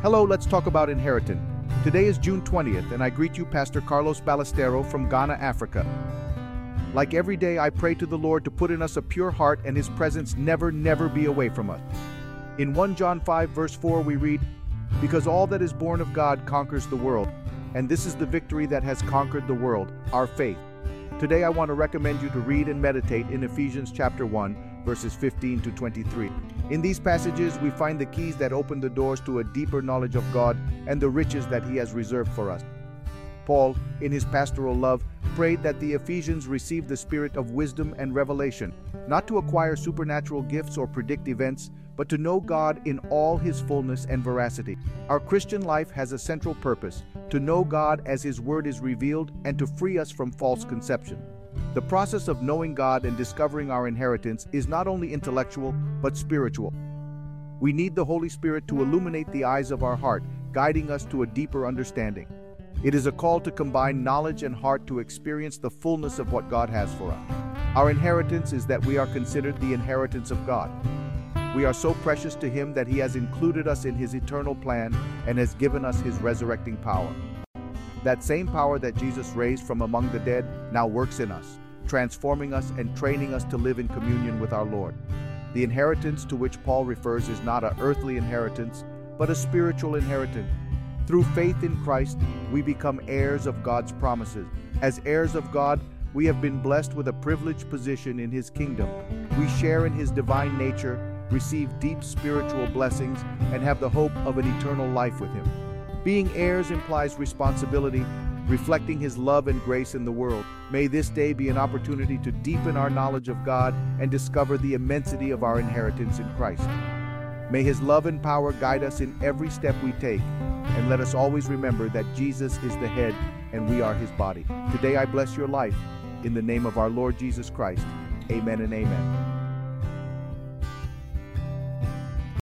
Hello, let's talk about inheritance. Today is June 20th, and I greet you, Pastor Carlos Ballestero from Ghana, Africa. Like every day, I pray to the Lord to put in us a pure heart and His presence never, never be away from us. In 1 John 5, verse 4, we read, Because all that is born of God conquers the world, and this is the victory that has conquered the world, our faith. Today, I want to recommend you to read and meditate in Ephesians chapter 1, verses 15 to 23. In these passages, we find the keys that open the doors to a deeper knowledge of God and the riches that He has reserved for us. Paul, in his pastoral love, prayed that the Ephesians receive the spirit of wisdom and revelation, not to acquire supernatural gifts or predict events, but to know God in all his fullness and veracity. Our Christian life has a central purpose to know God as his word is revealed and to free us from false conception. The process of knowing God and discovering our inheritance is not only intellectual, but spiritual. We need the Holy Spirit to illuminate the eyes of our heart, guiding us to a deeper understanding. It is a call to combine knowledge and heart to experience the fullness of what God has for us. Our inheritance is that we are considered the inheritance of God. We are so precious to Him that He has included us in His eternal plan and has given us His resurrecting power. That same power that Jesus raised from among the dead now works in us, transforming us and training us to live in communion with our Lord. The inheritance to which Paul refers is not an earthly inheritance, but a spiritual inheritance through faith in Christ, we become heirs of God's promises. As heirs of God, we have been blessed with a privileged position in His kingdom. We share in His divine nature, receive deep spiritual blessings, and have the hope of an eternal life with Him. Being heirs implies responsibility, reflecting His love and grace in the world. May this day be an opportunity to deepen our knowledge of God and discover the immensity of our inheritance in Christ. May His love and power guide us in every step we take and let us always remember that Jesus is the head and we are his body. Today I bless your life in the name of our Lord Jesus Christ. Amen and amen.